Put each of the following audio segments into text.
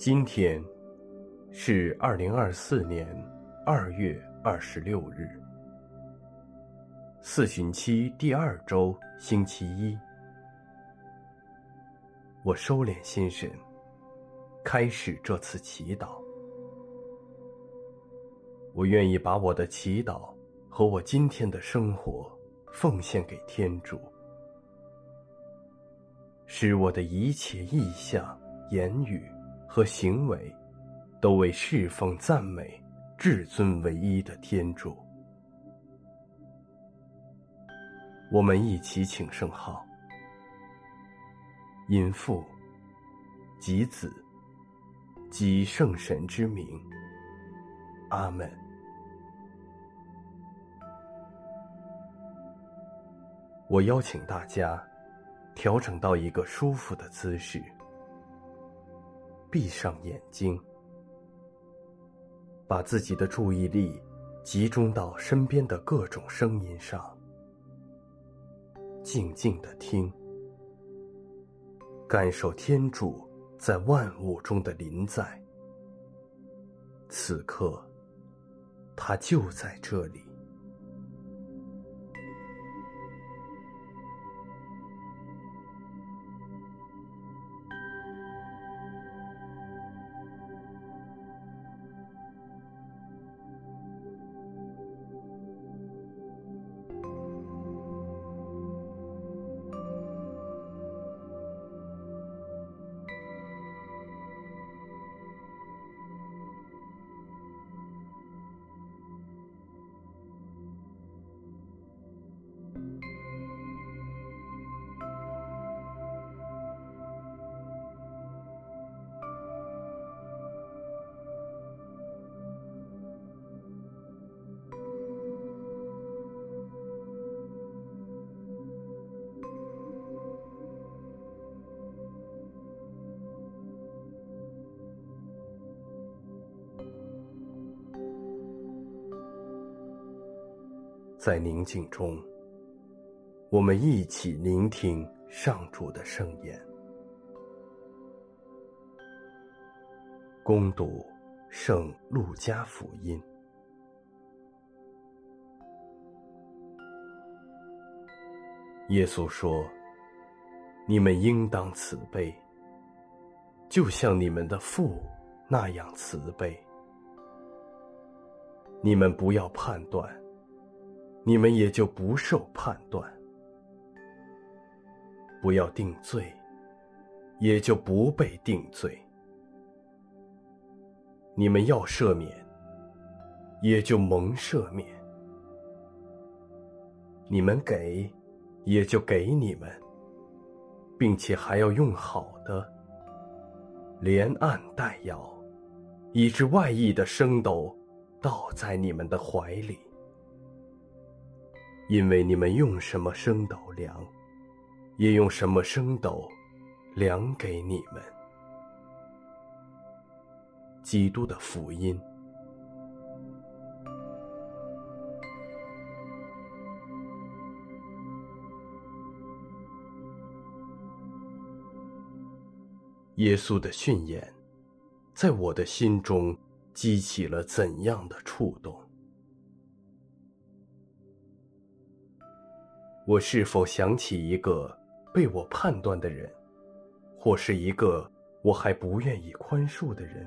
今天是二零二四年二月二十六日，四旬期第二周星期一。我收敛心神，开始这次祈祷。我愿意把我的祈祷和我今天的生活奉献给天主，使我的一切意向、言语。和行为，都为侍奉赞美至尊唯一的天主。我们一起请圣号，因父及子及圣神之名，阿门。我邀请大家调整到一个舒服的姿势。闭上眼睛，把自己的注意力集中到身边的各种声音上，静静的听，感受天主在万物中的临在。此刻，他就在这里。在宁静中，我们一起聆听上主的圣言。恭读圣路加福音。耶稣说：“你们应当慈悲，就像你们的父那样慈悲。你们不要判断。”你们也就不受判断，不要定罪，也就不被定罪。你们要赦免，也就蒙赦免。你们给，也就给你们，并且还要用好的，连按带摇，以致外溢的升斗倒在你们的怀里。因为你们用什么升斗量，也用什么升斗量给你们。基督的福音。耶稣的训言，在我的心中激起了怎样的触动？我是否想起一个被我判断的人，或是一个我还不愿意宽恕的人？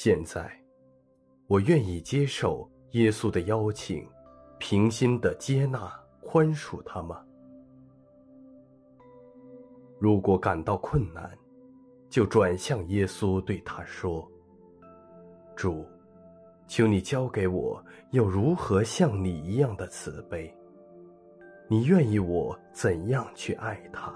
现在，我愿意接受耶稣的邀请，平心的接纳、宽恕他吗？如果感到困难，就转向耶稣，对他说：“主，求你教给我要如何像你一样的慈悲。你愿意我怎样去爱他？”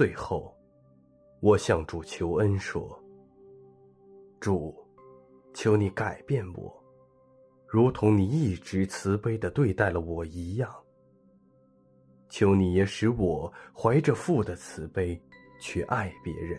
最后，我向主求恩说：“主，求你改变我，如同你一直慈悲地对待了我一样。求你也使我怀着父的慈悲去爱别人。”